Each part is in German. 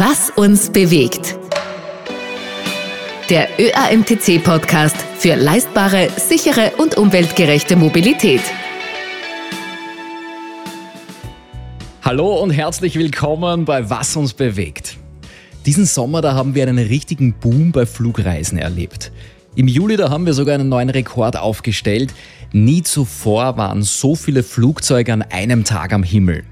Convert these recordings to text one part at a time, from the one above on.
Was uns bewegt. Der ÖAMTC-Podcast für leistbare, sichere und umweltgerechte Mobilität. Hallo und herzlich willkommen bei Was uns bewegt. Diesen Sommer, da haben wir einen richtigen Boom bei Flugreisen erlebt. Im Juli, da haben wir sogar einen neuen Rekord aufgestellt. Nie zuvor waren so viele Flugzeuge an einem Tag am Himmel.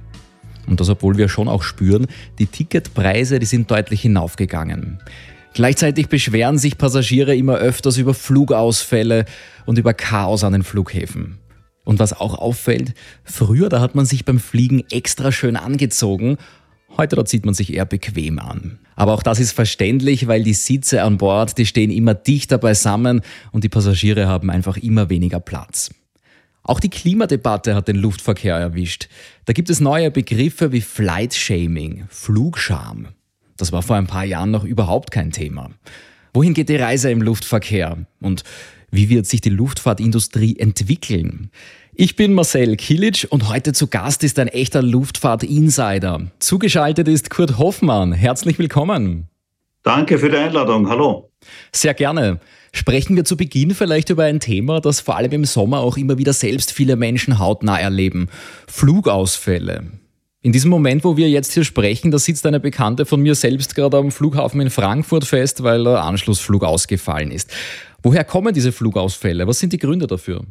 Und das, obwohl wir schon auch spüren, die Ticketpreise, die sind deutlich hinaufgegangen. Gleichzeitig beschweren sich Passagiere immer öfters über Flugausfälle und über Chaos an den Flughäfen. Und was auch auffällt, früher da hat man sich beim Fliegen extra schön angezogen, heute da zieht man sich eher bequem an. Aber auch das ist verständlich, weil die Sitze an Bord, die stehen immer dichter beisammen und die Passagiere haben einfach immer weniger Platz. Auch die Klimadebatte hat den Luftverkehr erwischt. Da gibt es neue Begriffe wie Flight Shaming, Flugscham. Das war vor ein paar Jahren noch überhaupt kein Thema. Wohin geht die Reise im Luftverkehr? Und wie wird sich die Luftfahrtindustrie entwickeln? Ich bin Marcel Kilic und heute zu Gast ist ein echter Luftfahrt-Insider. Zugeschaltet ist Kurt Hoffmann. Herzlich willkommen. Danke für die Einladung. Hallo. Sehr gerne. Sprechen wir zu Beginn vielleicht über ein Thema, das vor allem im Sommer auch immer wieder selbst viele Menschen hautnah erleben. Flugausfälle. In diesem Moment, wo wir jetzt hier sprechen, da sitzt eine Bekannte von mir selbst gerade am Flughafen in Frankfurt fest, weil der Anschlussflug ausgefallen ist. Woher kommen diese Flugausfälle? Was sind die Gründe dafür?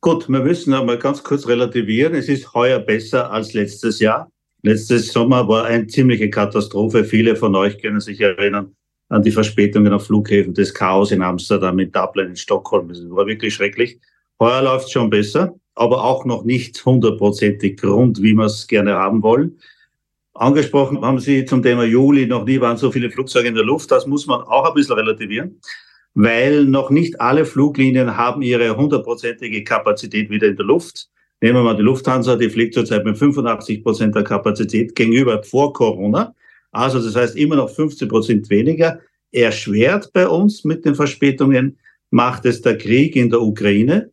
Gut, wir müssen einmal ganz kurz relativieren. Es ist heuer besser als letztes Jahr. Letztes Sommer war eine ziemliche Katastrophe. Viele von euch können sich erinnern an die Verspätungen auf Flughäfen, das Chaos in Amsterdam, in Dublin, in Stockholm. Das war wirklich schrecklich. Heuer läuft schon besser aber auch noch nicht hundertprozentig rund, wie wir es gerne haben wollen. Angesprochen haben Sie zum Thema Juli, noch nie waren so viele Flugzeuge in der Luft. Das muss man auch ein bisschen relativieren, weil noch nicht alle Fluglinien haben ihre hundertprozentige Kapazität wieder in der Luft. Nehmen wir mal die Lufthansa, die fliegt zurzeit mit 85 Prozent der Kapazität gegenüber vor Corona. Also das heißt immer noch 15 Prozent weniger. Erschwert bei uns mit den Verspätungen macht es der Krieg in der Ukraine.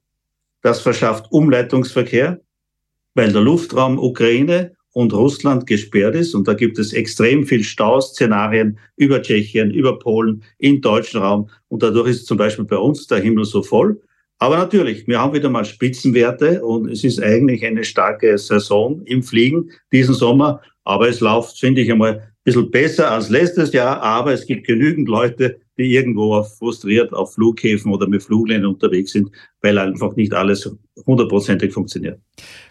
Das verschafft Umleitungsverkehr, weil der Luftraum Ukraine und Russland gesperrt ist. Und da gibt es extrem viel Stauszenarien über Tschechien, über Polen, im deutschen Raum. Und dadurch ist zum Beispiel bei uns der Himmel so voll. Aber natürlich, wir haben wieder mal Spitzenwerte und es ist eigentlich eine starke Saison im Fliegen diesen Sommer. Aber es läuft, finde ich einmal, ein bisschen besser als letztes Jahr. Aber es gibt genügend Leute, die irgendwo frustriert auf Flughäfen oder mit Fluglinien unterwegs sind, weil einfach nicht alles hundertprozentig funktioniert.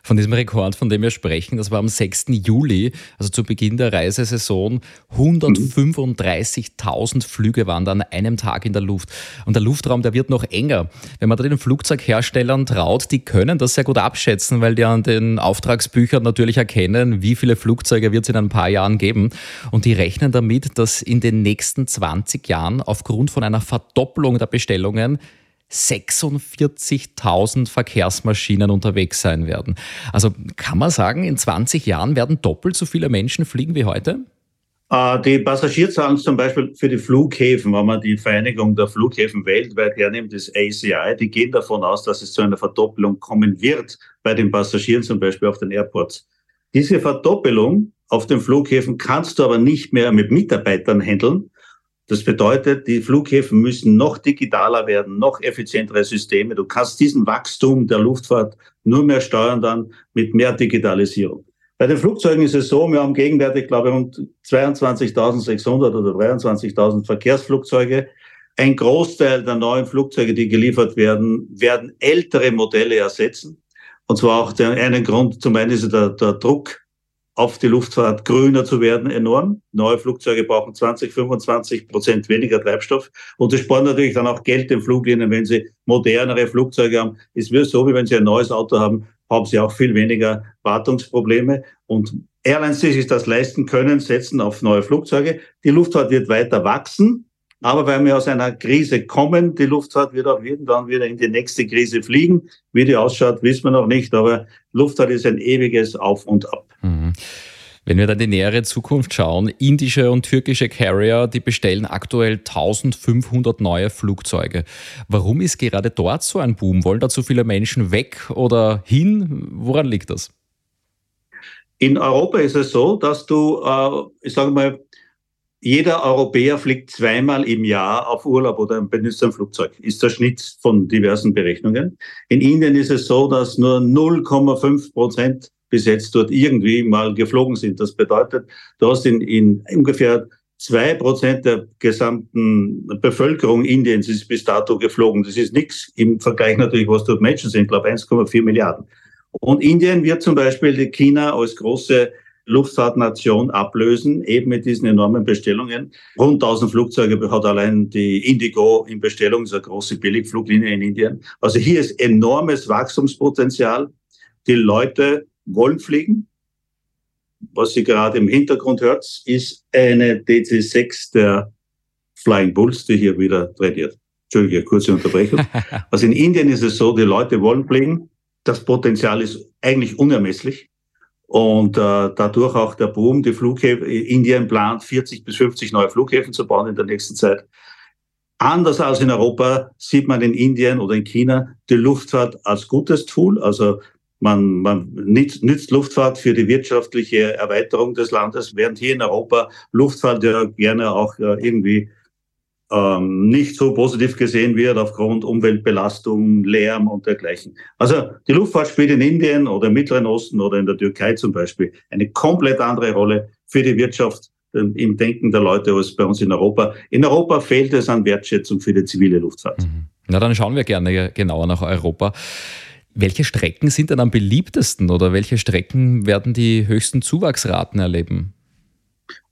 Von diesem Rekord, von dem wir sprechen, das war am 6. Juli, also zu Beginn der Reisesaison. 135.000 Flüge waren da an einem Tag in der Luft. Und der Luftraum, der wird noch enger. Wenn man da den Flugzeugherstellern traut, die können das sehr gut abschätzen, weil die an den Auftragsbüchern natürlich erkennen, wie viele Flugzeuge wird es in ein paar Jahren geben. Und die rechnen damit, dass in den nächsten 20 Jahren aufgrund von einer Verdoppelung der Bestellungen 46.000 Verkehrsmaschinen unterwegs sein werden. Also kann man sagen, in 20 Jahren werden doppelt so viele Menschen fliegen wie heute? Äh, die Passagierzahlen zum Beispiel für die Flughäfen, wenn man die Vereinigung der Flughäfen weltweit hernimmt, das ACI, die gehen davon aus, dass es zu einer Verdoppelung kommen wird bei den Passagieren zum Beispiel auf den Airports. Diese Verdoppelung auf den Flughäfen kannst du aber nicht mehr mit Mitarbeitern handeln, das bedeutet, die Flughäfen müssen noch digitaler werden, noch effizientere Systeme. Du kannst diesen Wachstum der Luftfahrt nur mehr steuern dann mit mehr Digitalisierung. Bei den Flugzeugen ist es so, wir haben gegenwärtig, glaube ich, rund 22.600 oder 23.000 Verkehrsflugzeuge. Ein Großteil der neuen Flugzeuge, die geliefert werden, werden ältere Modelle ersetzen. Und zwar auch der einen Grund, zum einen ist der, der Druck auf die Luftfahrt grüner zu werden enorm. Neue Flugzeuge brauchen 20, 25 Prozent weniger Treibstoff. Und das spart natürlich dann auch Geld den Fluglinien, wenn sie modernere Flugzeuge haben. Es wird so, wie wenn sie ein neues Auto haben, haben sie auch viel weniger Wartungsprobleme. Und Airlines, die sich das leisten können, setzen auf neue Flugzeuge. Die Luftfahrt wird weiter wachsen. Aber weil wir aus einer Krise kommen, die Luftfahrt wird auch irgendwann wieder in die nächste Krise fliegen. Wie die ausschaut, wissen wir noch nicht. Aber Luftfahrt ist ein ewiges Auf und Ab. Mhm. Wenn wir dann die nähere Zukunft schauen, indische und türkische Carrier, die bestellen aktuell 1500 neue Flugzeuge. Warum ist gerade dort so ein Boom? Wollen da zu viele Menschen weg oder hin? Woran liegt das? In Europa ist es so, dass du, äh, ich sage mal, jeder Europäer fliegt zweimal im Jahr auf Urlaub oder benutzt ein Flugzeug. Ist der Schnitt von diversen Berechnungen. In Indien ist es so, dass nur 0,5 Prozent bis jetzt dort irgendwie mal geflogen sind. Das bedeutet, du hast in, in ungefähr zwei Prozent der gesamten Bevölkerung Indiens ist bis dato geflogen. Das ist nichts im Vergleich natürlich, was dort Menschen sind, ich glaube 1,4 Milliarden. Und Indien wird zum Beispiel China als große Luftfahrtnation ablösen, eben mit diesen enormen Bestellungen. Rund 1000 Flugzeuge hat allein die Indigo in Bestellung, ist eine große Billigfluglinie in Indien. Also hier ist enormes Wachstumspotenzial. Die Leute wollen fliegen. Was Sie gerade im Hintergrund hört, ist eine DC-6 der Flying Bulls, die hier wieder trainiert. Entschuldige, kurze Unterbrechung. Also in Indien ist es so, die Leute wollen fliegen. Das Potenzial ist eigentlich unermesslich. Und äh, dadurch auch der Boom, die Flughäfen, Indien plant 40 bis 50 neue Flughäfen zu bauen in der nächsten Zeit. Anders als in Europa sieht man in Indien oder in China die Luftfahrt als gutes Tool. Also man, man nützt Luftfahrt für die wirtschaftliche Erweiterung des Landes, während hier in Europa Luftfahrt ja gerne auch äh, irgendwie ähm, nicht so positiv gesehen wird aufgrund Umweltbelastung, Lärm und dergleichen. Also die Luftfahrt spielt in Indien oder im Mittleren Osten oder in der Türkei zum Beispiel eine komplett andere Rolle für die Wirtschaft ähm, im Denken der Leute als bei uns in Europa. In Europa fehlt es an Wertschätzung für die zivile Luftfahrt. Mhm. Na, dann schauen wir gerne genauer nach Europa. Welche Strecken sind denn am beliebtesten oder welche Strecken werden die höchsten Zuwachsraten erleben?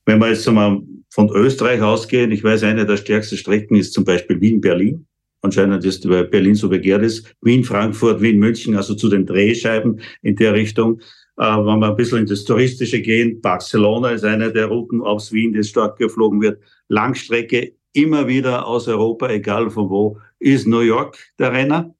Wenn wir jetzt mal von Österreich ausgehen, ich weiß, eine der stärksten Strecken ist zum Beispiel Wien-Berlin. Anscheinend ist, weil Berlin so begehrt ist. Wien-Frankfurt, Wien-München, also zu den Drehscheiben in der Richtung. Äh, wenn wir ein bisschen in das Touristische gehen, Barcelona ist eine der Routen aus Wien, die stark geflogen wird. Langstrecke immer wieder aus Europa, egal von wo, ist New York der Renner.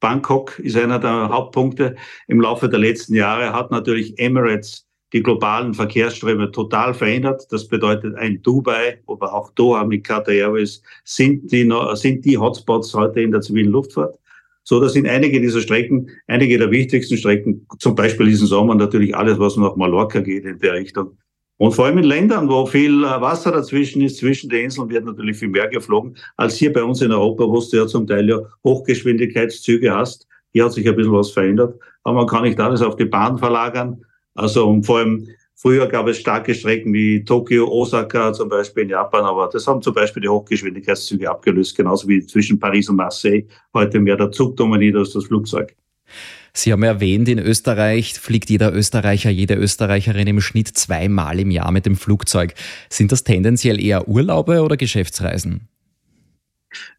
Bangkok ist einer der Hauptpunkte. Im Laufe der letzten Jahre hat natürlich Emirates die globalen Verkehrsströme total verändert. Das bedeutet ein Dubai, aber auch Doha mit Qatar Airways sind die, sind die Hotspots heute in der zivilen Luftfahrt. So, das sind einige dieser Strecken, einige der wichtigsten Strecken, zum Beispiel diesen Sommer natürlich alles, was nach Mallorca geht in der Richtung. Und vor allem in Ländern, wo viel äh, Wasser dazwischen ist, zwischen den Inseln wird natürlich viel mehr geflogen, als hier bei uns in Europa, wo du ja zum Teil ja Hochgeschwindigkeitszüge hast. Hier hat sich ein bisschen was verändert. Aber man kann nicht alles auf die Bahn verlagern. Also und vor allem früher gab es starke Strecken wie Tokio, Osaka zum Beispiel in Japan, aber das haben zum Beispiel die Hochgeschwindigkeitszüge abgelöst, genauso wie zwischen Paris und Marseille heute mehr der Zug dominiert als das Flugzeug. Sie haben erwähnt, in Österreich fliegt jeder Österreicher, jede Österreicherin im Schnitt zweimal im Jahr mit dem Flugzeug. Sind das tendenziell eher Urlaube oder Geschäftsreisen?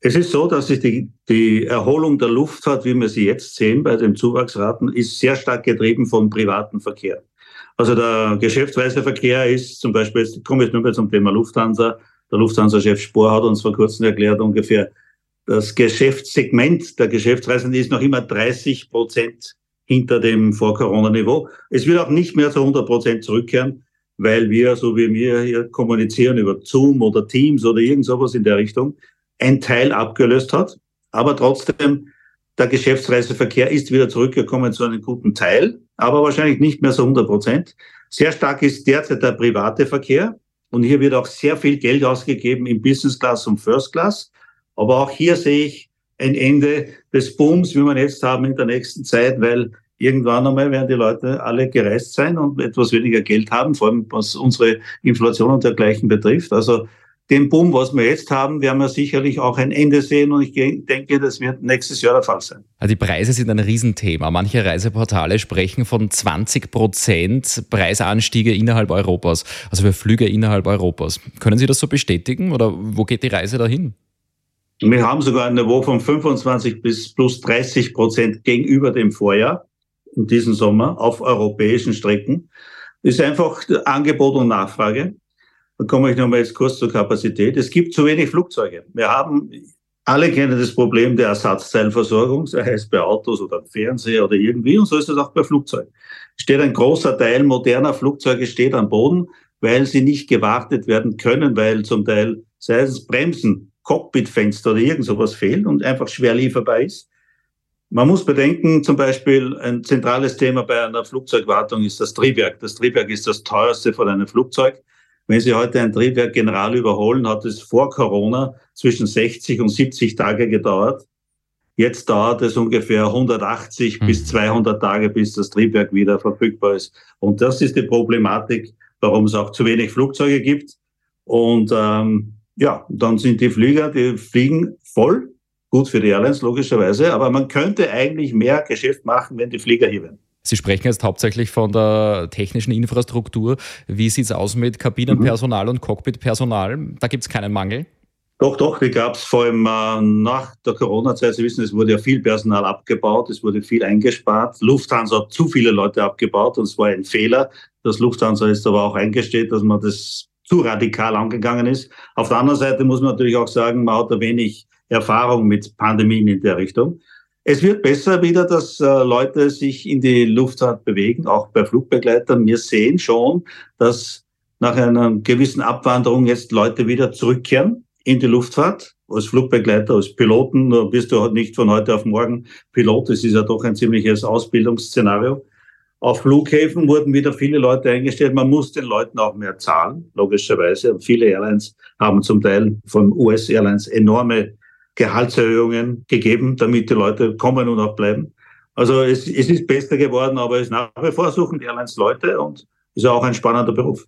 Es ist so, dass sich die, die Erholung der Luftfahrt, wie wir sie jetzt sehen bei den Zuwachsraten, ist sehr stark getrieben vom privaten Verkehr. Also der Geschäftsreiseverkehr ist zum Beispiel, jetzt komme ich nur mal zum Thema Lufthansa. Der Lufthansa-Chef Spohr hat uns vor kurzem erklärt, ungefähr das Geschäftssegment der Geschäftsreisenden ist noch immer 30 Prozent hinter dem Vor-Corona-Niveau. Es wird auch nicht mehr zu 100 Prozent zurückkehren, weil wir, so wie wir hier kommunizieren über Zoom oder Teams oder irgend sowas in der Richtung, ein Teil abgelöst hat. Aber trotzdem, der Geschäftsreiseverkehr ist wieder zurückgekommen zu einem guten Teil, aber wahrscheinlich nicht mehr so 100 Prozent. Sehr stark ist derzeit der private Verkehr. Und hier wird auch sehr viel Geld ausgegeben im Business Class und First Class. Aber auch hier sehe ich ein Ende des Booms, wie wir jetzt haben in der nächsten Zeit, weil irgendwann einmal werden die Leute alle gereist sein und etwas weniger Geld haben, vor allem was unsere Inflation und dergleichen betrifft. Also den Boom, was wir jetzt haben, werden wir sicherlich auch ein Ende sehen und ich denke, das wird nächstes Jahr der Fall sein. Also die Preise sind ein Riesenthema. Manche Reiseportale sprechen von 20 Prozent Preisanstiege innerhalb Europas, also für Flüge innerhalb Europas. Können Sie das so bestätigen oder wo geht die Reise dahin? Wir haben sogar ein Niveau von 25 bis plus 30 Prozent gegenüber dem Vorjahr in diesem Sommer auf europäischen Strecken. Das ist einfach Angebot und Nachfrage. Dann komme ich nochmal jetzt kurz zur Kapazität. Es gibt zu wenig Flugzeuge. Wir haben, alle kennen das Problem der Ersatzteilversorgung, sei es bei Autos oder Fernseher oder irgendwie, und so ist es auch bei Flugzeugen. Steht ein großer Teil moderner Flugzeuge steht am Boden, weil sie nicht gewartet werden können, weil zum Teil, sei es Bremsen, Cockpitfenster oder irgend sowas fehlt und einfach schwer lieferbar ist. Man muss bedenken, zum Beispiel ein zentrales Thema bei einer Flugzeugwartung ist das Triebwerk. Das Triebwerk ist das teuerste von einem Flugzeug. Wenn Sie heute ein Triebwerk General überholen, hat es vor Corona zwischen 60 und 70 Tage gedauert. Jetzt dauert es ungefähr 180 mhm. bis 200 Tage, bis das Triebwerk wieder verfügbar ist. Und das ist die Problematik, warum es auch zu wenig Flugzeuge gibt. Und ähm, ja, dann sind die Flieger, die fliegen voll. Gut für die Airlines logischerweise, aber man könnte eigentlich mehr Geschäft machen, wenn die Flieger hier wären. Sie sprechen jetzt hauptsächlich von der technischen Infrastruktur. Wie sieht es aus mit Kabinenpersonal mhm. und Cockpitpersonal? Da gibt es keinen Mangel. Doch, doch, die gab es vor allem äh, nach der Corona-Zeit. Sie wissen, es wurde ja viel Personal abgebaut, es wurde viel eingespart. Lufthansa hat zu viele Leute abgebaut und es war ein Fehler. Das Lufthansa ist aber auch eingesteht, dass man das zu radikal angegangen ist. Auf der anderen Seite muss man natürlich auch sagen, man hat da wenig Erfahrung mit Pandemien in der Richtung. Es wird besser wieder, dass äh, Leute sich in die Luftfahrt bewegen, auch bei Flugbegleitern. Wir sehen schon, dass nach einer gewissen Abwanderung jetzt Leute wieder zurückkehren in die Luftfahrt. Als Flugbegleiter, als Piloten bist du halt nicht von heute auf morgen Pilot. Das ist ja doch ein ziemliches Ausbildungsszenario. Auf Flughäfen wurden wieder viele Leute eingestellt. Man muss den Leuten auch mehr zahlen, logischerweise. Und viele Airlines haben zum Teil von US-Airlines enorme Gehaltserhöhungen gegeben, damit die Leute kommen und auch bleiben. Also es, es ist besser geworden, aber es nach wie vor suchen die Airlines Leute und ist auch ein spannender Beruf.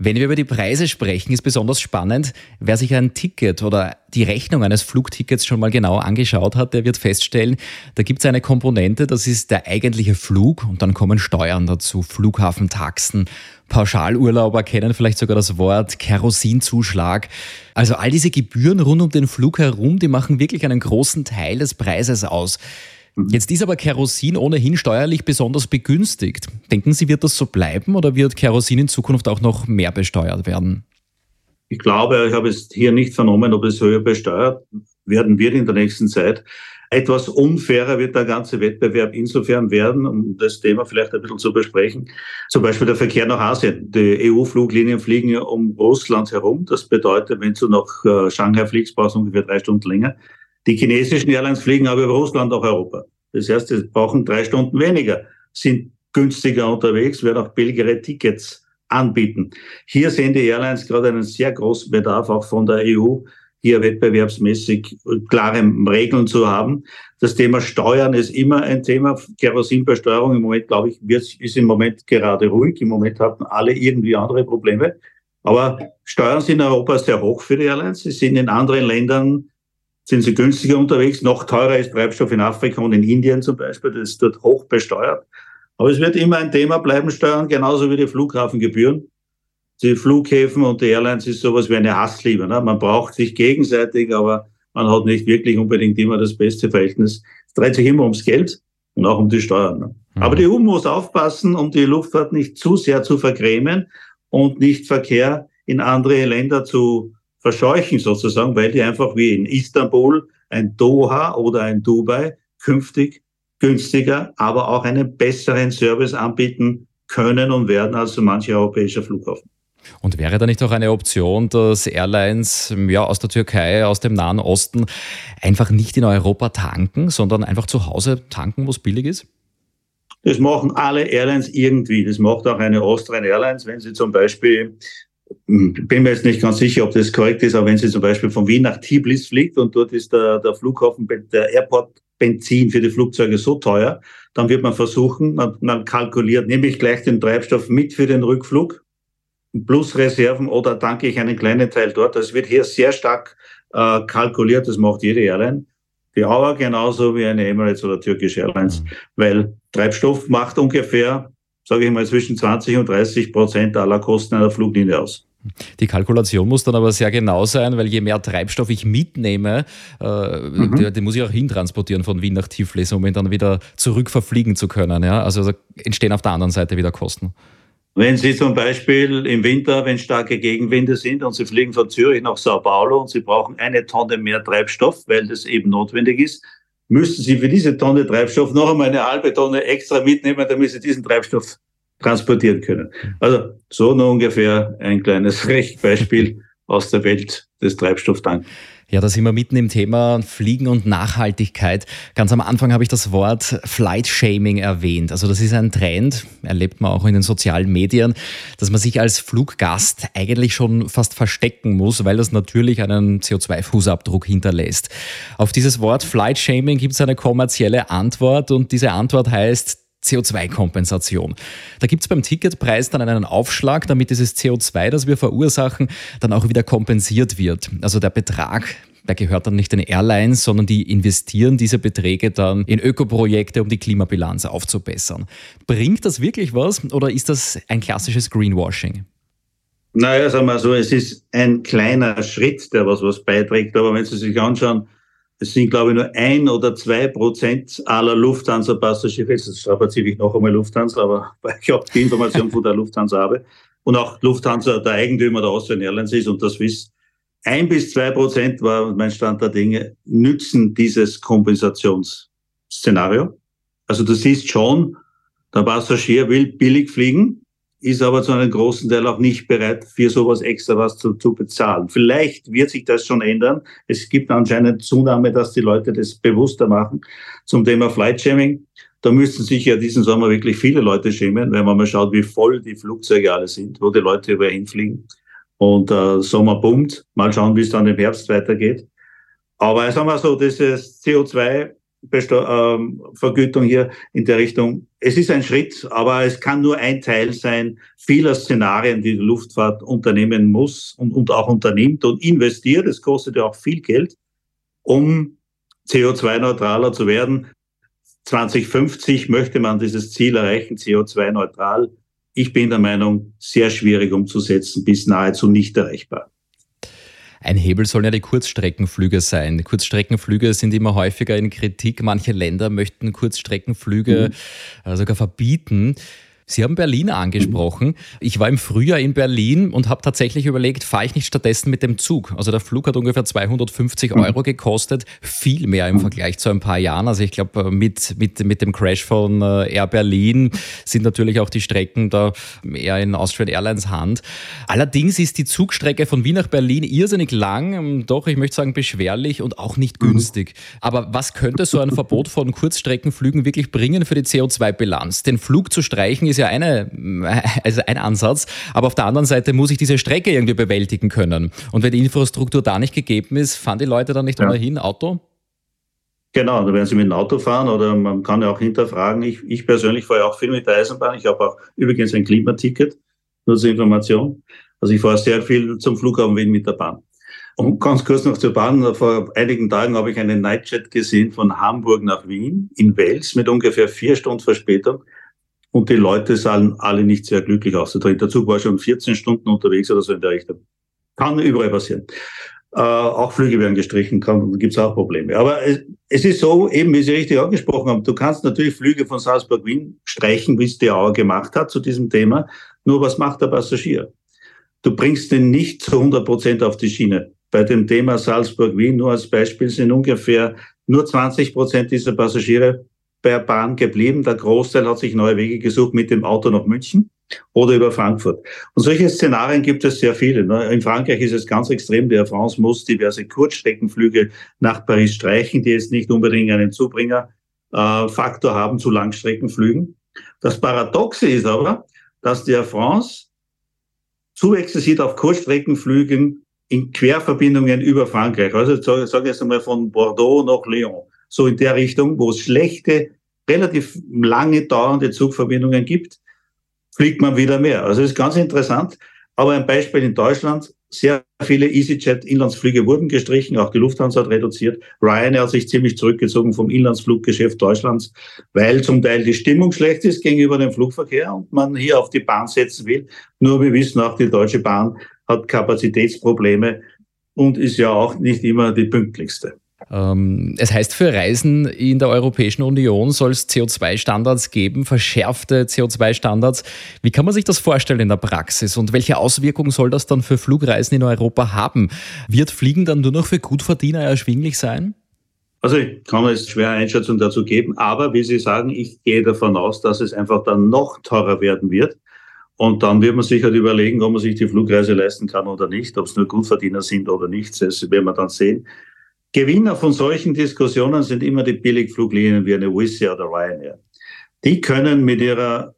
Wenn wir über die Preise sprechen, ist besonders spannend, wer sich ein Ticket oder die Rechnung eines Flugtickets schon mal genau angeschaut hat, der wird feststellen, da gibt es eine Komponente, das ist der eigentliche Flug und dann kommen Steuern dazu, Flughafentaxen, Pauschalurlauber kennen vielleicht sogar das Wort Kerosinzuschlag. Also all diese Gebühren rund um den Flug herum, die machen wirklich einen großen Teil des Preises aus. Mhm. Jetzt ist aber Kerosin ohnehin steuerlich besonders begünstigt. Denken Sie, wird das so bleiben oder wird Kerosin in Zukunft auch noch mehr besteuert werden? Ich glaube, ich habe es hier nicht vernommen, ob es höher besteuert werden wird in der nächsten Zeit. Etwas unfairer wird der ganze Wettbewerb insofern werden, um das Thema vielleicht ein bisschen zu besprechen. Zum Beispiel der Verkehr nach Asien. Die EU-Fluglinien fliegen ja um Russland herum. Das bedeutet, wenn du nach äh, Shanghai fliegst, brauchst du ungefähr drei Stunden länger. Die chinesischen Airlines fliegen aber über Russland nach Europa. Das heißt, sie brauchen drei Stunden weniger, sind günstiger unterwegs, werden auch billigere Tickets anbieten. Hier sehen die Airlines gerade einen sehr großen Bedarf auch von der EU, hier wettbewerbsmäßig klare Regeln zu haben. Das Thema Steuern ist immer ein Thema. Kerosinbesteuerung im Moment, glaube ich, ist im Moment gerade ruhig. Im Moment haben alle irgendwie andere Probleme. Aber Steuern sind in Europa sehr hoch für die Airlines. Sie sind in anderen Ländern sind sie günstiger unterwegs. Noch teurer ist Treibstoff in Afrika und in Indien zum Beispiel. Das ist dort hoch besteuert. Aber es wird immer ein Thema bleiben, Steuern, genauso wie die Flughafengebühren. Die Flughäfen und die Airlines ist sowas wie eine Hassliebe. Ne? Man braucht sich gegenseitig, aber man hat nicht wirklich unbedingt immer das beste Verhältnis. Es dreht sich immer ums Geld und auch um die Steuern. Ne? Mhm. Aber die EU muss aufpassen, um die Luftfahrt nicht zu sehr zu vergrämen und nicht Verkehr in andere Länder zu verscheuchen sozusagen, weil die einfach wie in Istanbul, ein Doha oder ein Dubai künftig günstiger, aber auch einen besseren Service anbieten können und werden als so manche europäischer Flughafen. Und wäre da nicht auch eine Option, dass Airlines ja, aus der Türkei, aus dem Nahen Osten einfach nicht in Europa tanken, sondern einfach zu Hause tanken, wo es billig ist? Das machen alle Airlines irgendwie. Das macht auch eine Austrian Airlines, wenn sie zum Beispiel bin mir jetzt nicht ganz sicher, ob das korrekt ist, aber wenn Sie zum Beispiel von Wien nach Tiblis fliegt und dort ist der, der Flughafen, der Airport Benzin für die Flugzeuge so teuer, dann wird man versuchen, man, man kalkuliert, nehme ich gleich den Treibstoff mit für den Rückflug, plus Reserven oder tanke ich einen kleinen Teil dort. Das wird hier sehr stark äh, kalkuliert, das macht jede Airline. Die Auer genauso wie eine Emirates oder Turkish Airlines, mhm. weil Treibstoff macht ungefähr sage ich mal, zwischen 20 und 30 Prozent aller Kosten einer Fluglinie aus. Die Kalkulation muss dann aber sehr genau sein, weil je mehr Treibstoff ich mitnehme, äh, mhm. den, den, muss ich auch hintransportieren von Wien nach Tiflis, um ihn dann wieder zurück verfliegen zu können. Ja? Also, also entstehen auf der anderen Seite wieder Kosten. Wenn Sie zum Beispiel im Winter, wenn starke Gegenwinde sind und Sie fliegen von Zürich nach Sao Paulo und Sie brauchen eine Tonne mehr Treibstoff, weil das eben notwendig ist, müssten Sie für diese Tonne Treibstoff noch einmal eine halbe Tonne extra mitnehmen, damit Sie diesen Treibstoff transportieren können. Also so nur ungefähr ein kleines Rechtbeispiel aus der Welt des Treibstofftanks. Ja, da sind wir mitten im Thema Fliegen und Nachhaltigkeit. Ganz am Anfang habe ich das Wort Flight Shaming erwähnt. Also das ist ein Trend, erlebt man auch in den sozialen Medien, dass man sich als Fluggast eigentlich schon fast verstecken muss, weil das natürlich einen CO2-Fußabdruck hinterlässt. Auf dieses Wort Flight Shaming gibt es eine kommerzielle Antwort und diese Antwort heißt CO2-Kompensation. Da gibt es beim Ticketpreis dann einen Aufschlag, damit dieses CO2, das wir verursachen, dann auch wieder kompensiert wird. Also der Betrag, der gehört dann nicht den Airlines, sondern die investieren diese Beträge dann in Ökoprojekte, um die Klimabilanz aufzubessern. Bringt das wirklich was oder ist das ein klassisches Greenwashing? Naja, sagen wir so, es ist ein kleiner Schritt, der was, was beiträgt, aber wenn Sie sich anschauen, es sind, glaube ich, nur ein oder zwei Prozent aller Lufthansa-Passagiere. Jetzt strapaziere ich noch einmal Lufthansa, aber ich auch die Information von der Lufthansa habe. Und auch Lufthansa der Eigentümer der Austrian Airlines ist und das wisst. Ein bis zwei Prozent war mein Stand der Dinge, nützen dieses Kompensationsszenario. Also du siehst schon, der Passagier will billig fliegen, ist aber zu einem großen Teil auch nicht bereit, für sowas extra was zu, zu bezahlen. Vielleicht wird sich das schon ändern. Es gibt anscheinend Zunahme, dass die Leute das bewusster machen. Zum Thema Flightshaming. Da müssten sich ja diesen Sommer wirklich viele Leute schämen, wenn man mal schaut, wie voll die Flugzeuge alle sind, wo die Leute überall hinfliegen. Und äh, Sommer boomt. Mal schauen, wie es dann im Herbst weitergeht. Aber sagen wir so, dieses CO2 ähm, Vergütung hier in der Richtung. Es ist ein Schritt, aber es kann nur ein Teil sein vieler Szenarien, die die Luftfahrt unternehmen muss und, und auch unternimmt und investiert. Es kostet ja auch viel Geld, um CO2-neutraler zu werden. 2050 möchte man dieses Ziel erreichen, CO2-neutral. Ich bin der Meinung, sehr schwierig umzusetzen, bis nahezu nicht erreichbar. Ein Hebel sollen ja die Kurzstreckenflüge sein. Kurzstreckenflüge sind immer häufiger in Kritik. Manche Länder möchten Kurzstreckenflüge mhm. sogar verbieten. Sie haben Berlin angesprochen. Ich war im Frühjahr in Berlin und habe tatsächlich überlegt, fahre ich nicht stattdessen mit dem Zug? Also der Flug hat ungefähr 250 mhm. Euro gekostet, viel mehr im Vergleich zu ein paar Jahren. Also ich glaube, mit, mit, mit dem Crash von äh, Air Berlin sind natürlich auch die Strecken da eher in Austrian Airlines Hand. Allerdings ist die Zugstrecke von Wien nach Berlin irrsinnig lang, ähm, doch ich möchte sagen beschwerlich und auch nicht mhm. günstig. Aber was könnte so ein Verbot von Kurzstreckenflügen wirklich bringen für die CO2-Bilanz? Den Flug zu streichen ist ja eine, also ein Ansatz, aber auf der anderen Seite muss ich diese Strecke irgendwie bewältigen können. Und wenn die Infrastruktur da nicht gegeben ist, fahren die Leute dann nicht ja. hin, Auto? Genau, da werden sie mit dem Auto fahren oder man kann ja auch hinterfragen. Ich, ich persönlich fahre auch viel mit der Eisenbahn. Ich habe auch übrigens ein Klimaticket, nur zur Information. Also ich fahre sehr viel zum Flughafen Wien mit der Bahn. Und ganz kurz noch zur Bahn. Vor einigen Tagen habe ich einen Nightjet gesehen von Hamburg nach Wien in Wels mit ungefähr vier Stunden Verspätung. Und die Leute sahen alle nicht sehr glücklich aus. Der Zug war schon 14 Stunden unterwegs oder so in der Richtung. Kann überall passieren. Äh, auch Flüge werden gestrichen, gibt es auch Probleme. Aber es, es, ist so, eben wie Sie richtig angesprochen haben, du kannst natürlich Flüge von Salzburg-Wien streichen, wie es die Auer gemacht hat zu diesem Thema. Nur was macht der Passagier? Du bringst den nicht zu 100 Prozent auf die Schiene. Bei dem Thema Salzburg-Wien nur als Beispiel sind ungefähr nur 20 Prozent dieser Passagiere bei Bahn geblieben. Der Großteil hat sich neue Wege gesucht mit dem Auto nach München oder über Frankfurt. Und solche Szenarien gibt es sehr viele. Ne? In Frankreich ist es ganz extrem. Der France muss diverse Kurzstreckenflüge nach Paris streichen, die jetzt nicht unbedingt einen Zubringerfaktor haben zu Langstreckenflügen. Das Paradoxe ist aber, dass der France Zuwächse sieht auf Kurzstreckenflügen in Querverbindungen über Frankreich. Also sage sag jetzt einmal von Bordeaux nach Lyon so in der Richtung, wo es schlechte, relativ lange dauernde Zugverbindungen gibt, fliegt man wieder mehr. Also ist ganz interessant. Aber ein Beispiel in Deutschland, sehr viele EasyJet-Inlandsflüge wurden gestrichen, auch die Lufthansa hat reduziert. Ryanair hat sich ziemlich zurückgezogen vom Inlandsfluggeschäft Deutschlands, weil zum Teil die Stimmung schlecht ist gegenüber dem Flugverkehr und man hier auf die Bahn setzen will. Nur wir wissen auch, die Deutsche Bahn hat Kapazitätsprobleme und ist ja auch nicht immer die pünktlichste. Ähm, es heißt, für Reisen in der Europäischen Union soll es CO2-Standards geben, verschärfte CO2-Standards. Wie kann man sich das vorstellen in der Praxis und welche Auswirkungen soll das dann für Flugreisen in Europa haben? Wird Fliegen dann nur noch für Gutverdiener erschwinglich sein? Also ich kann jetzt schwer Einschätzung dazu geben, aber wie Sie sagen, ich gehe davon aus, dass es einfach dann noch teurer werden wird. Und dann wird man sich halt überlegen, ob man sich die Flugreise leisten kann oder nicht, ob es nur Gutverdiener sind oder nicht. Das werden wir dann sehen. Gewinner von solchen Diskussionen sind immer die Billigfluglinien wie eine Wizz oder Ryanair. Die können mit ihrer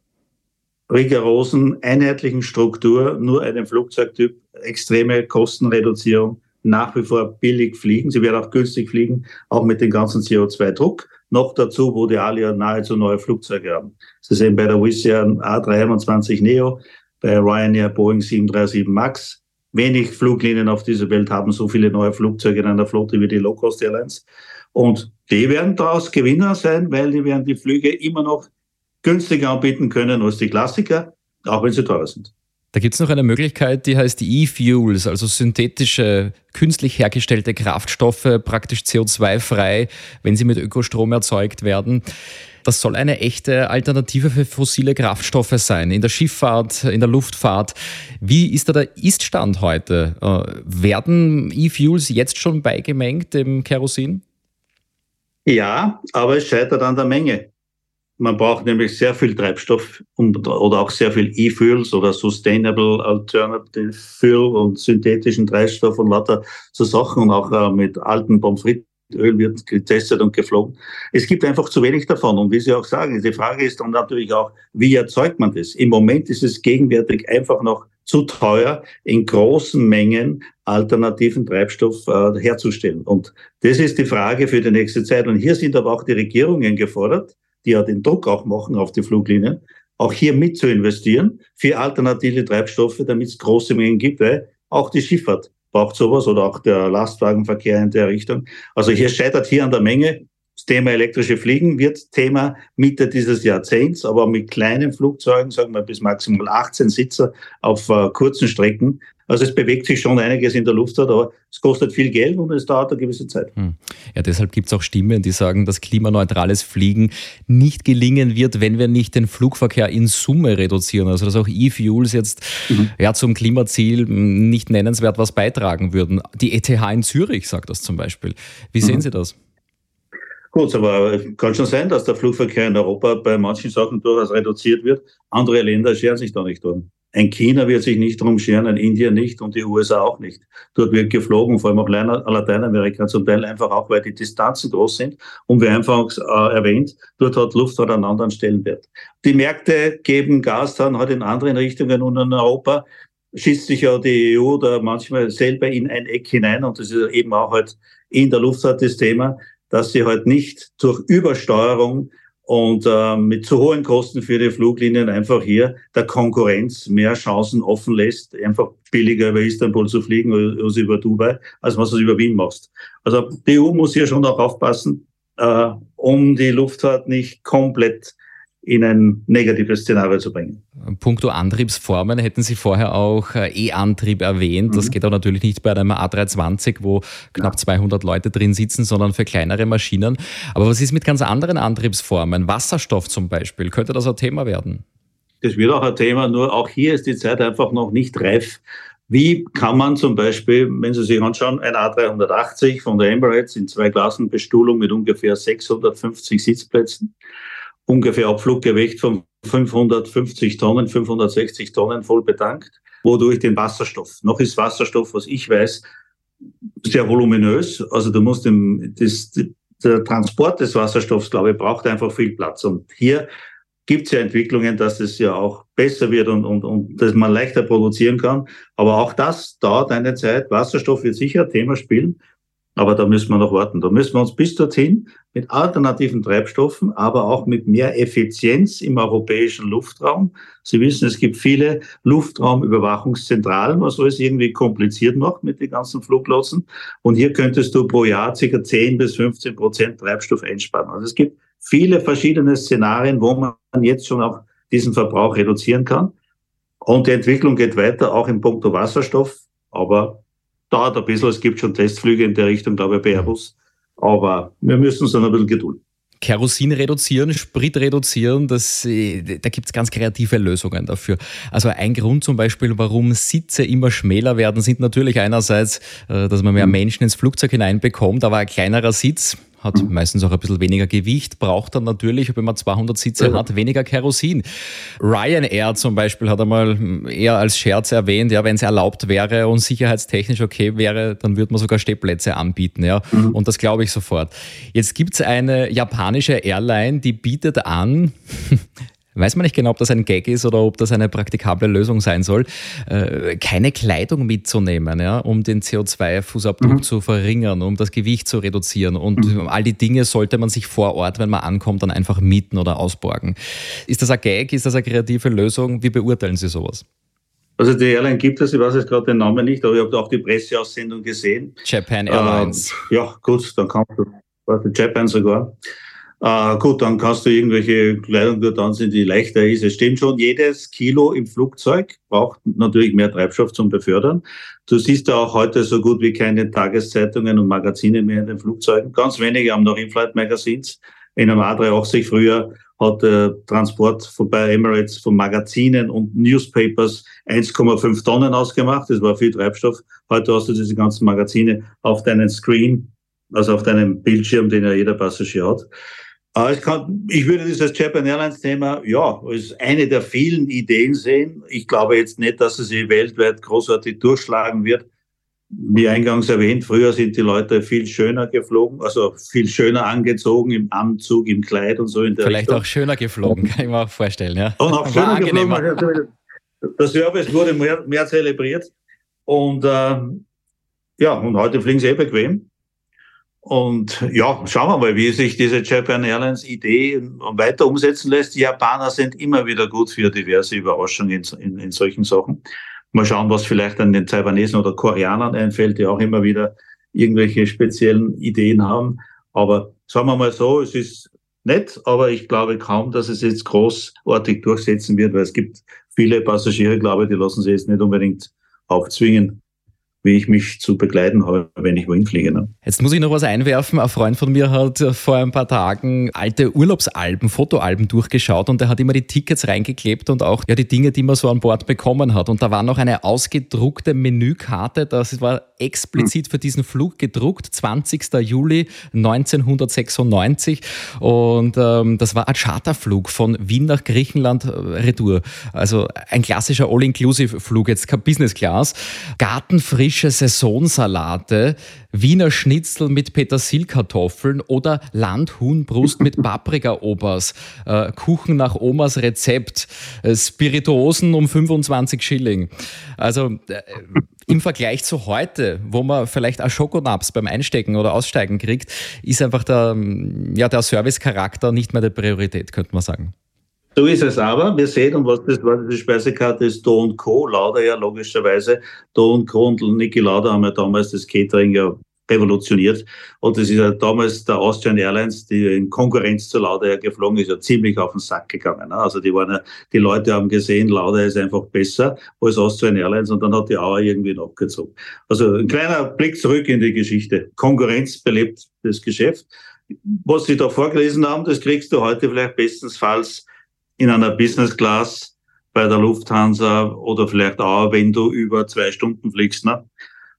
rigorosen, einheitlichen Struktur nur einen Flugzeugtyp, extreme Kostenreduzierung, nach wie vor billig fliegen. Sie werden auch günstig fliegen, auch mit dem ganzen CO2-Druck. Noch dazu, wo die alle ja nahezu neue Flugzeuge haben. Sie sehen bei der Wizz Air A321 Neo, bei Ryanair Boeing 737 MAX. Wenig Fluglinien auf dieser Welt haben so viele neue Flugzeuge in einer Flotte wie die Low-Cost Airlines. Und die werden daraus Gewinner sein, weil die werden die Flüge immer noch günstiger anbieten können als die Klassiker, auch wenn sie teurer sind. Da gibt es noch eine Möglichkeit, die heißt E-Fuels, also synthetische, künstlich hergestellte Kraftstoffe, praktisch CO2-frei, wenn sie mit Ökostrom erzeugt werden. Das soll eine echte Alternative für fossile Kraftstoffe sein, in der Schifffahrt, in der Luftfahrt. Wie ist da der Iststand heute? Äh, werden E-Fuels jetzt schon beigemengt dem Kerosin? Ja, aber es scheitert an der Menge. Man braucht nämlich sehr viel Treibstoff oder auch sehr viel E-Fuels oder Sustainable Alternative Fuel und synthetischen Treibstoff und lauter so Sachen und auch äh, mit alten Pommes frites Öl wird getestet und geflogen. Es gibt einfach zu wenig davon. Und wie Sie auch sagen, die Frage ist dann natürlich auch, wie erzeugt man das? Im Moment ist es gegenwärtig einfach noch zu teuer, in großen Mengen alternativen Treibstoff äh, herzustellen. Und das ist die Frage für die nächste Zeit. Und hier sind aber auch die Regierungen gefordert, die ja den Druck auch machen auf die Fluglinien, auch hier mit zu investieren für alternative Treibstoffe, damit es große Mengen gibt, weil auch die Schifffahrt braucht sowas oder auch der Lastwagenverkehr in der Richtung. Also hier scheitert hier an der Menge. Das Thema elektrische Fliegen wird Thema Mitte dieses Jahrzehnts, aber mit kleinen Flugzeugen, sagen wir bis maximal 18 Sitzer auf uh, kurzen Strecken, also es bewegt sich schon einiges in der Luftfahrt, aber es kostet viel Geld und es dauert eine gewisse Zeit. Hm. Ja, deshalb gibt es auch Stimmen, die sagen, dass klimaneutrales Fliegen nicht gelingen wird, wenn wir nicht den Flugverkehr in Summe reduzieren. Also dass auch E-Fuels jetzt mhm. ja, zum Klimaziel nicht nennenswert was beitragen würden. Die ETH in Zürich sagt das zum Beispiel. Wie sehen mhm. Sie das? Gut, aber kann schon sein, dass der Flugverkehr in Europa bei manchen Sachen durchaus reduziert wird. Andere Länder scheren sich da nicht drum. Ein China wird sich nicht drum scheren, ein Indien nicht und die USA auch nicht. Dort wird geflogen, vor allem auch Lateinamerika zum Teil einfach auch, weil die Distanzen groß sind. Und wie einfach äh, erwähnt, dort hat Luftfahrt einen anderen Stellenwert. Die Märkte geben Gas dann halt in anderen Richtungen und in Europa schießt sich ja die EU da manchmal selber in ein Eck hinein und das ist eben auch halt in der Luftfahrt das Thema, dass sie halt nicht durch Übersteuerung und äh, mit zu hohen Kosten für die Fluglinien einfach hier der Konkurrenz mehr Chancen offen lässt, einfach billiger über Istanbul zu fliegen als über Dubai, als was du über Wien machst. Also die EU muss hier schon auch aufpassen, äh, um die Luftfahrt nicht komplett in ein negatives Szenario zu bringen. Punkto Antriebsformen hätten Sie vorher auch äh, E-Antrieb erwähnt. Das mhm. geht auch natürlich nicht bei einem A320, wo knapp ja. 200 Leute drin sitzen, sondern für kleinere Maschinen. Aber was ist mit ganz anderen Antriebsformen? Wasserstoff zum Beispiel, könnte das ein Thema werden? Das wird auch ein Thema, nur auch hier ist die Zeit einfach noch nicht reif. Wie kann man zum Beispiel, wenn Sie sich anschauen, ein A380 von der Emirates in zwei Klassen Bestuhlung mit ungefähr 650 Sitzplätzen, ungefähr Abfluggewicht von 550 Tonnen, 560 Tonnen voll betankt, wodurch den Wasserstoff. Noch ist Wasserstoff, was ich weiß, sehr voluminös. Also du musst im, das, der Transport des Wasserstoffs, glaube ich, braucht einfach viel Platz. Und hier gibt es ja Entwicklungen, dass es ja auch besser wird und, und, und dass man leichter produzieren kann. Aber auch das dauert eine Zeit. Wasserstoff wird sicher ein Thema spielen. Aber da müssen wir noch warten. Da müssen wir uns bis dorthin mit alternativen Treibstoffen, aber auch mit mehr Effizienz im europäischen Luftraum. Sie wissen, es gibt viele Luftraumüberwachungszentralen, was alles irgendwie kompliziert macht mit den ganzen Fluglotsen. Und hier könntest du pro Jahr ca. 10 bis 15 Prozent Treibstoff einsparen. Also es gibt viele verschiedene Szenarien, wo man jetzt schon auch diesen Verbrauch reduzieren kann. Und die Entwicklung geht weiter, auch in puncto Wasserstoff. Aber dauert ein bisschen. Es gibt schon Testflüge in der Richtung, ich, bei Airbus. Aber wir müssen uns dann ein bisschen gedulden. Kerosin reduzieren, Sprit reduzieren, das, äh, da gibt es ganz kreative Lösungen dafür. Also ein Grund zum Beispiel, warum Sitze immer schmäler werden, sind natürlich einerseits, äh, dass man mehr mhm. Menschen ins Flugzeug hineinbekommt, aber ein kleinerer Sitz hat mhm. meistens auch ein bisschen weniger Gewicht, braucht dann natürlich, wenn man 200 Sitze ja. hat, weniger Kerosin. Ryanair zum Beispiel hat einmal eher als Scherz erwähnt, ja, wenn es erlaubt wäre und sicherheitstechnisch okay wäre, dann würde man sogar Stehplätze anbieten. Ja. Mhm. Und das glaube ich sofort. Jetzt gibt es eine japanische Airline, die bietet an, weiß man nicht genau, ob das ein Gag ist oder ob das eine praktikable Lösung sein soll, äh, keine Kleidung mitzunehmen, ja, um den CO2-Fußabdruck mhm. zu verringern, um das Gewicht zu reduzieren. Und mhm. all die Dinge sollte man sich vor Ort, wenn man ankommt, dann einfach mieten oder ausborgen. Ist das ein Gag? Ist das eine kreative Lösung? Wie beurteilen Sie sowas? Also die Airline gibt es, ich weiß jetzt gerade den Namen nicht, aber ich habe auch die Presseaussendung gesehen. Japan Airlines. Ähm, ja, gut, dann du, Japan sogar. Äh, gut, dann kannst du irgendwelche Kleidung dort anziehen, die leichter ist. Es stimmt schon, jedes Kilo im Flugzeug braucht natürlich mehr Treibstoff zum Befördern. Du siehst ja auch heute so gut wie keine Tageszeitungen und Magazine mehr in den Flugzeugen. Ganz wenige haben noch In-Flight-Magazins. In einem A380 früher hat der Transport vorbei Emirates von Magazinen und Newspapers 1,5 Tonnen ausgemacht. Das war viel Treibstoff. Heute hast du diese ganzen Magazine auf deinen Screen, also auf deinem Bildschirm, den ja jeder Passagier hat. Ich, kann, ich würde dieses Japan Airlines Thema, ja, als eine der vielen Ideen sehen. Ich glaube jetzt nicht, dass es sich weltweit großartig durchschlagen wird. Wie eingangs erwähnt, früher sind die Leute viel schöner geflogen, also viel schöner angezogen im Anzug, im Kleid und so in der Vielleicht Richtung. auch schöner geflogen, kann ich mir auch vorstellen. Ja. Und auch schöner geflogen. Der Service wurde mehr, mehr zelebriert. Und äh, ja, und heute fliegen sie eh bequem. Und ja, schauen wir mal, wie sich diese Japan Airlines Idee weiter umsetzen lässt. Die Japaner sind immer wieder gut für diverse Überraschungen in, in, in solchen Sachen. Mal schauen, was vielleicht an den Taiwanesen oder Koreanern einfällt, die auch immer wieder irgendwelche speziellen Ideen haben. Aber sagen wir mal so, es ist nett, aber ich glaube kaum, dass es jetzt großartig durchsetzen wird, weil es gibt viele Passagiere, glaube ich, die lassen sich jetzt nicht unbedingt aufzwingen wie ich mich zu begleiten habe, wenn ich wohin fliege. Ne? Jetzt muss ich noch was einwerfen. Ein Freund von mir hat vor ein paar Tagen alte Urlaubsalben, Fotoalben durchgeschaut und er hat immer die Tickets reingeklebt und auch ja, die Dinge, die man so an Bord bekommen hat. Und da war noch eine ausgedruckte Menükarte, das war explizit für diesen Flug gedruckt, 20. Juli 1996. Und ähm, das war ein Charterflug von Wien nach Griechenland äh, Retour. Also ein klassischer All-Inclusive-Flug, jetzt kein Business Class. Gartenfrische Saisonsalate, Wiener Schnitzel mit Petersilkartoffeln oder Landhuhnbrust mit Paprikaobers, äh, Kuchen nach Omas Rezept, äh, Spirituosen um 25 Schilling. Also äh, im Vergleich zu heute, wo man vielleicht auch Schokonaps beim Einstecken oder Aussteigen kriegt, ist einfach der, ja, der Servicecharakter nicht mehr der Priorität, könnte man sagen. So ist es aber. Wir sehen, und was, das, was die Speisekarte ist, Do und Co. Lauda ja logischerweise. Do und Co. und Niki Lauda haben ja damals das Catering ja revolutioniert. Und das ist ja damals der Austrian Airlines, die in Konkurrenz zu Lauda ja geflogen ist, ja ziemlich auf den Sack gegangen. Ne? Also die waren ja, die Leute haben gesehen, Lauda ist einfach besser als Austrian Airlines und dann hat die Auer irgendwie abgezogen. Also ein kleiner Blick zurück in die Geschichte. Konkurrenz belebt das Geschäft. Was Sie da vorgelesen haben, das kriegst du heute vielleicht bestensfalls in einer Business Class bei der Lufthansa oder vielleicht auch, wenn du über zwei Stunden fliegst. Ne?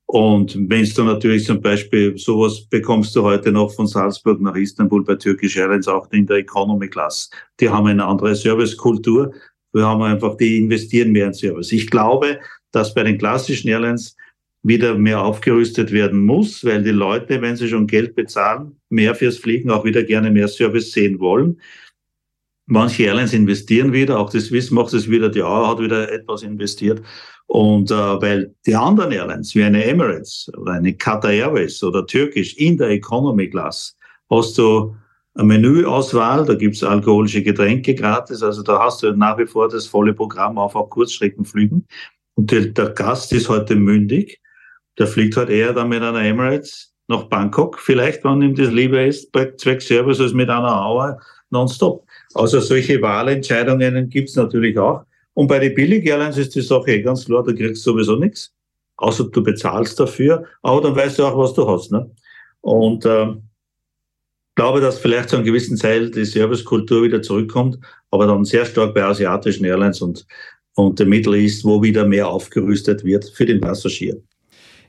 Und wenn du natürlich zum Beispiel sowas bekommst du heute noch von Salzburg nach Istanbul bei Turkish Airlines auch in der Economy Class. Die haben eine andere Servicekultur. Wir haben einfach, die investieren mehr in Service. Ich glaube, dass bei den klassischen Airlines wieder mehr aufgerüstet werden muss, weil die Leute, wenn sie schon Geld bezahlen, mehr fürs Fliegen auch wieder gerne mehr Service sehen wollen. Manche Airlines investieren wieder, auch das Swiss macht es wieder, die AO hat wieder etwas investiert. Und äh, weil die anderen Airlines, wie eine Emirates oder eine Qatar Airways oder Turkish in der Economy Class, hast du eine Menüauswahl, da gibt's alkoholische Getränke gratis, also da hast du nach wie vor das volle Programm auf auch Kurzstreckenflügen. Und der, der Gast ist heute mündig, der fliegt halt eher dann mit einer Emirates nach Bangkok, vielleicht, wenn ihm das lieber ist, bei Zweckservice als mit einer Auer nonstop. Also solche Wahlentscheidungen gibt's natürlich auch. Und bei den Billig-Airlines ist die Sache eh ganz klar, da kriegst du sowieso nichts, außer du bezahlst dafür, aber dann weißt du auch, was du hast. Ne? Und äh, glaube, dass vielleicht zu einem gewissen Teil die Servicekultur wieder zurückkommt, aber dann sehr stark bei asiatischen Airlines und, und der Middle East, wo wieder mehr aufgerüstet wird für den Passagier.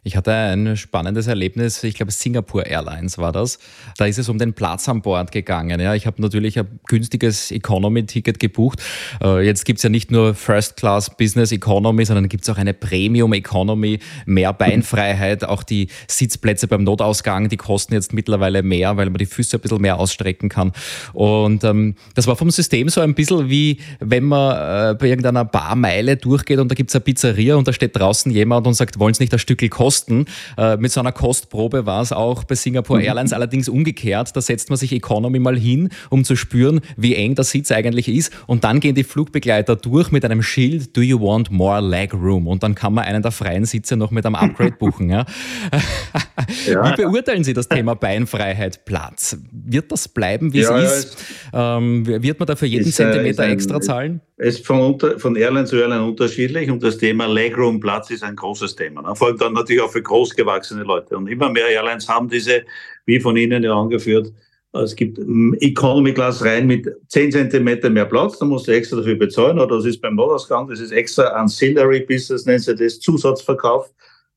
Ich hatte ein spannendes Erlebnis, ich glaube Singapore Airlines war das. Da ist es um den Platz an Bord gegangen. Ja, ich habe natürlich ein günstiges Economy-Ticket gebucht. Äh, jetzt gibt es ja nicht nur First Class Business Economy, sondern gibt es auch eine Premium Economy, mehr Beinfreiheit. Auch die Sitzplätze beim Notausgang, die kosten jetzt mittlerweile mehr, weil man die Füße ein bisschen mehr ausstrecken kann. Und ähm, das war vom System so ein bisschen wie, wenn man äh, bei irgendeiner Barmeile durchgeht und da gibt es eine Pizzeria und da steht draußen jemand und sagt, wollen Sie nicht ein Stückel kosten? Kosten. Äh, mit so einer Kostprobe war es auch bei Singapore mhm. Airlines allerdings umgekehrt. Da setzt man sich Economy mal hin, um zu spüren, wie eng der Sitz eigentlich ist. Und dann gehen die Flugbegleiter durch mit einem Schild, do you want more leg room? Und dann kann man einen der freien Sitze noch mit einem Upgrade buchen. Ja? ja. Wie beurteilen Sie das Thema Beinfreiheit Platz? Wird das bleiben, wie ja, es ist? Ähm, wird man dafür jeden ist, äh, Zentimeter ein, extra zahlen? Ist von, von Airline zu Airline unterschiedlich und das Thema Legroom Platz ist ein großes Thema. Ne? Vor allem dann natürlich auch für großgewachsene Leute. Und immer mehr Airlines haben diese, wie von Ihnen ja angeführt, es gibt Economy Class rein mit 10 Zentimeter mehr Platz, da musst du extra dafür bezahlen, oder das ist beim Notausgang, das ist extra Ancillary Business, nennt sich das, Zusatzverkauf.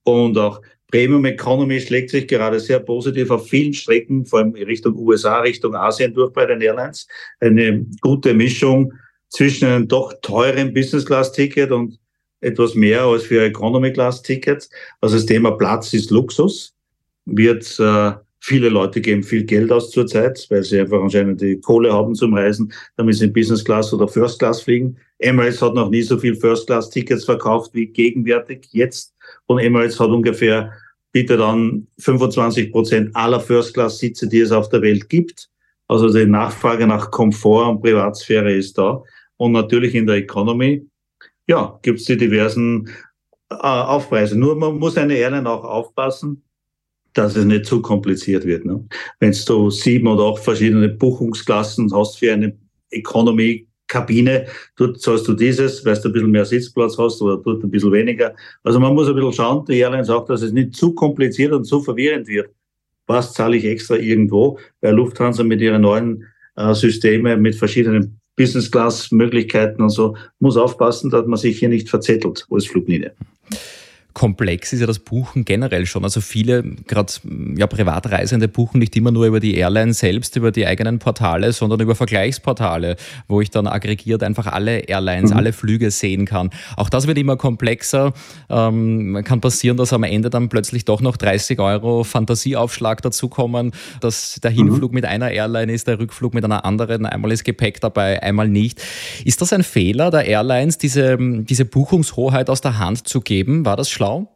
Und auch Premium Economy schlägt sich gerade sehr positiv auf vielen Strecken, vor allem Richtung USA, Richtung Asien durch bei den Airlines. Eine gute Mischung zwischen einem doch teuren Business-Class-Ticket und etwas mehr als für Economy-Class-Tickets. Also das Thema Platz ist Luxus. Wird äh, viele Leute geben viel Geld aus zurzeit, weil sie einfach anscheinend die Kohle haben zum Reisen, damit sie in Business Class oder First Class fliegen. Emirates hat noch nie so viel First Class Tickets verkauft wie gegenwärtig jetzt. Und Emirates hat ungefähr bitte dann 25 Prozent aller First Class Sitze, die es auf der Welt gibt. Also die Nachfrage nach Komfort und Privatsphäre ist da. Und natürlich in der Economy, ja, gibt es die diversen äh, Aufpreise. Nur man muss eine Airline auch aufpassen, dass es nicht zu kompliziert wird. Ne? Wenn du sieben oder acht verschiedene Buchungsklassen hast für eine Economy Kabine, dort zahlst du dieses, weil du ein bisschen mehr Sitzplatz hast oder dort ein bisschen weniger. Also man muss ein bisschen schauen, die Airline sagt, dass es nicht zu kompliziert und zu verwirrend wird. Was zahle ich extra irgendwo? Bei Lufthansa mit ihren neuen äh, Systeme mit verschiedenen Business-Class-Möglichkeiten und so, muss aufpassen, dass man sich hier nicht verzettelt als Fluglinie komplex ist ja das Buchen generell schon. Also viele, gerade ja, Privatreisende, buchen nicht immer nur über die Airline selbst, über die eigenen Portale, sondern über Vergleichsportale, wo ich dann aggregiert einfach alle Airlines, mhm. alle Flüge sehen kann. Auch das wird immer komplexer. Ähm, kann passieren, dass am Ende dann plötzlich doch noch 30 Euro Fantasieaufschlag dazukommen, dass der Hinflug mhm. mit einer Airline ist, der Rückflug mit einer anderen, einmal ist Gepäck dabei, einmal nicht. Ist das ein Fehler der Airlines, diese, diese Buchungshoheit aus der Hand zu geben? War das schlau? Schlau?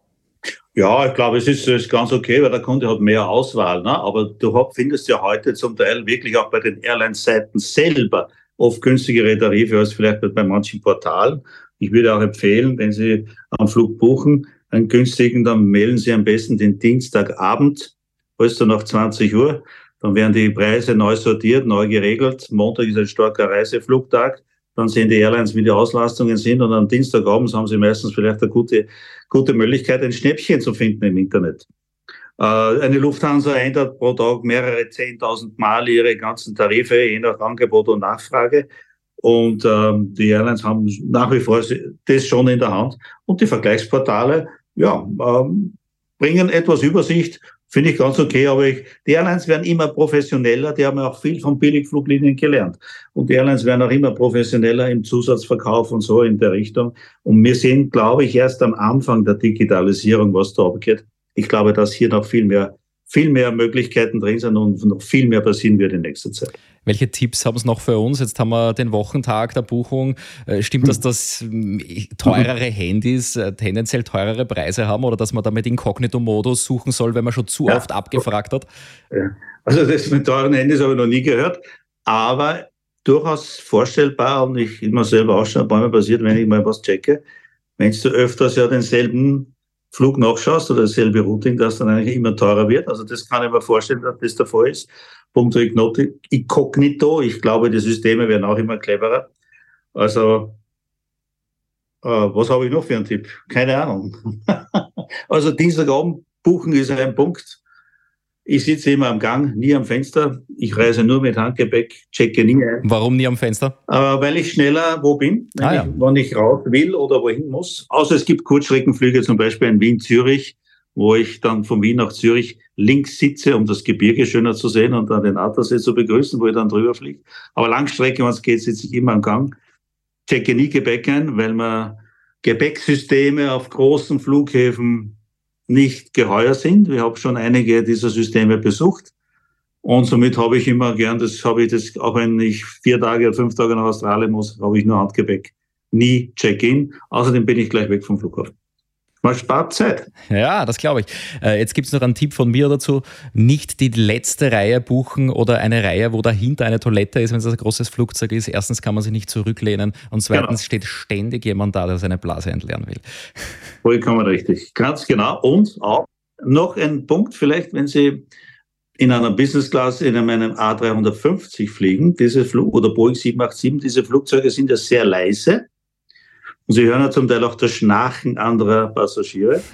Ja, ich glaube, es ist, ist ganz okay, weil der Kunde hat mehr Auswahl. Ne? Aber du findest ja heute zum Teil wirklich auch bei den Airline-Seiten selber oft günstigere Tarife als vielleicht bei manchen Portalen. Ich würde auch empfehlen, wenn Sie am Flug buchen, einen günstigen, dann melden Sie am besten den Dienstagabend, also nach 20 Uhr. Dann werden die Preise neu sortiert, neu geregelt. Montag ist ein starker Reiseflugtag dann sehen die Airlines, wie die Auslastungen sind und am Dienstagabend haben sie meistens vielleicht eine gute, gute Möglichkeit, ein Schnäppchen zu finden im Internet. Äh, eine Lufthansa ändert pro Tag mehrere 10.000 Mal ihre ganzen Tarife, je nach Angebot und Nachfrage. Und ähm, die Airlines haben nach wie vor das schon in der Hand. Und die Vergleichsportale, ja, ähm, bringen etwas Übersicht Finde ich ganz okay, aber ich, die Airlines werden immer professioneller, die haben ja auch viel von Billigfluglinien gelernt. Und die Airlines werden auch immer professioneller im Zusatzverkauf und so in der Richtung. Und wir sind, glaube ich, erst am Anfang der Digitalisierung, was da abgeht. Ich glaube, dass hier noch viel mehr viel mehr Möglichkeiten drin sind und noch viel mehr passieren wird in nächster Zeit. Welche Tipps haben es noch für uns? Jetzt haben wir den Wochentag der Buchung. Äh, stimmt das, dass äh, teurere Handys äh, tendenziell teurere Preise haben oder dass man damit Inkognito-Modus suchen soll, wenn man schon zu ja. oft abgefragt hat? Ja. Also das mit teuren Handys habe ich noch nie gehört, aber durchaus vorstellbar und ich immer selber auch schon ein paar Mal passiert, wenn ich mal was checke. Wenn du öfters ja denselben Flug nachschaust oder dasselbe Routing, das dann eigentlich immer teurer wird. Also das kann ich mir vorstellen, dass das der Fall ist. Punkt Inkognito. Ich glaube, die Systeme werden auch immer cleverer. Also, äh, was habe ich noch für einen Tipp? Keine Ahnung. also Dienstagabend buchen ist ein Punkt. Ich sitze immer am Gang, nie am Fenster. Ich reise nur mit Handgepäck, checke nie ein. Warum nie am Fenster? Äh, weil ich schneller wo bin, wenn, ah, ja. ich, wenn ich raus will oder wohin muss. Außer es gibt Kurzstreckenflüge, zum Beispiel in Wien-Zürich wo ich dann von Wien nach Zürich links sitze, um das Gebirge schöner zu sehen und dann den Attersee zu begrüßen, wo ich dann drüber fliege. Aber Langstrecke, wenn es geht, sitze ich immer am Gang. Checke nie Gepäck ein, weil man Gepäcksysteme auf großen Flughäfen nicht geheuer sind. Ich habe schon einige dieser Systeme besucht. Und somit habe ich immer gern, das habe ich das, auch wenn ich vier Tage oder fünf Tage nach Australien muss, habe ich nur Handgepäck. Nie Check-in. Außerdem bin ich gleich weg vom Flughafen. Man spart Zeit. Ja, das glaube ich. Äh, jetzt gibt es noch einen Tipp von mir dazu. Nicht die letzte Reihe buchen oder eine Reihe, wo dahinter eine Toilette ist, wenn es ein großes Flugzeug ist. Erstens kann man sich nicht zurücklehnen und zweitens genau. steht ständig jemand da, der seine Blase entleeren will. Vollkommen richtig. Ganz genau. Und auch noch ein Punkt vielleicht, wenn Sie in einer Business Class in einem A350 fliegen, diese Flug oder Boeing 787, diese Flugzeuge sind ja sehr leise. Und Sie hören ja zum Teil auch das Schnarchen anderer Passagiere.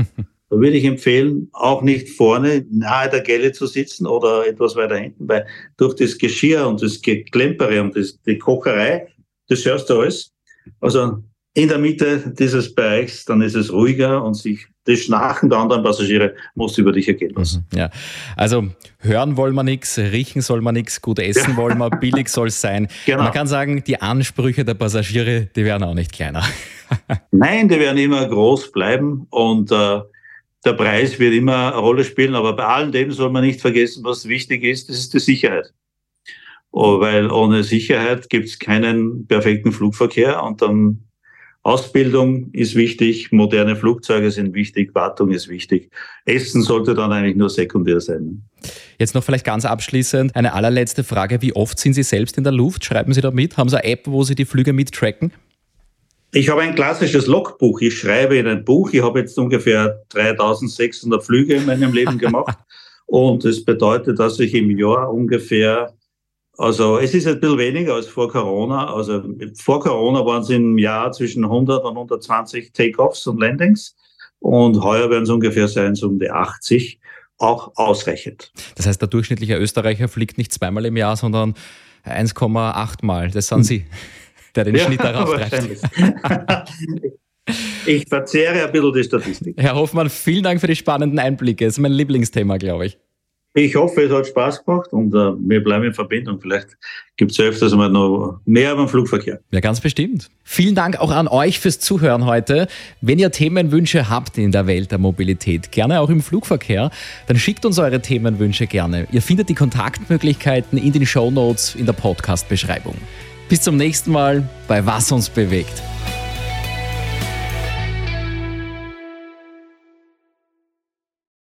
Da würde ich empfehlen, auch nicht vorne nahe der Gelle zu sitzen oder etwas weiter hinten, weil durch das Geschirr und das Geklempere und das, die Kocherei, das hörst du alles. Also in der Mitte dieses Bereichs, dann ist es ruhiger und sich das Schnarchen der anderen Passagiere muss über dich ergehen lassen. Mhm, ja, also hören wollen wir nichts, riechen soll man nichts, gut essen ja. wollen wir, billig soll es sein. Genau. Man kann sagen, die Ansprüche der Passagiere, die werden auch nicht kleiner. Nein, die werden immer groß bleiben und äh, der Preis wird immer eine Rolle spielen, aber bei allem dem soll man nicht vergessen, was wichtig ist, das ist die Sicherheit. Oh, weil ohne Sicherheit gibt es keinen perfekten Flugverkehr und dann Ausbildung ist wichtig, moderne Flugzeuge sind wichtig, Wartung ist wichtig. Essen sollte dann eigentlich nur sekundär sein. Jetzt noch vielleicht ganz abschließend eine allerletzte Frage. Wie oft sind Sie selbst in der Luft? Schreiben Sie da mit? Haben Sie eine App, wo Sie die Flüge mittracken? Ich habe ein klassisches Logbuch. Ich schreibe in ein Buch. Ich habe jetzt ungefähr 3600 Flüge in meinem Leben gemacht. Und das bedeutet, dass ich im Jahr ungefähr also es ist ein bisschen weniger als vor Corona. Also vor Corona waren es im Jahr zwischen 100 und 120 Takeoffs und Landings. Und heuer werden es ungefähr sein, so um die 80. Auch ausreichend. Das heißt, der durchschnittliche Österreicher fliegt nicht zweimal im Jahr, sondern 1,8 Mal. Das sind Sie, der den ja, Schnitt darauf treibt. ich verzehre ein bisschen die Statistik. Herr Hoffmann, vielen Dank für die spannenden Einblicke. Das ist mein Lieblingsthema, glaube ich. Ich hoffe, es hat Spaß gemacht und äh, wir bleiben in Verbindung. Vielleicht gibt es ja öfters mal noch mehr über den Flugverkehr. Ja, ganz bestimmt. Vielen Dank auch an euch fürs Zuhören heute. Wenn ihr Themenwünsche habt in der Welt der Mobilität, gerne auch im Flugverkehr, dann schickt uns eure Themenwünsche gerne. Ihr findet die Kontaktmöglichkeiten in den Show Notes in der Podcast-Beschreibung. Bis zum nächsten Mal bei Was uns bewegt.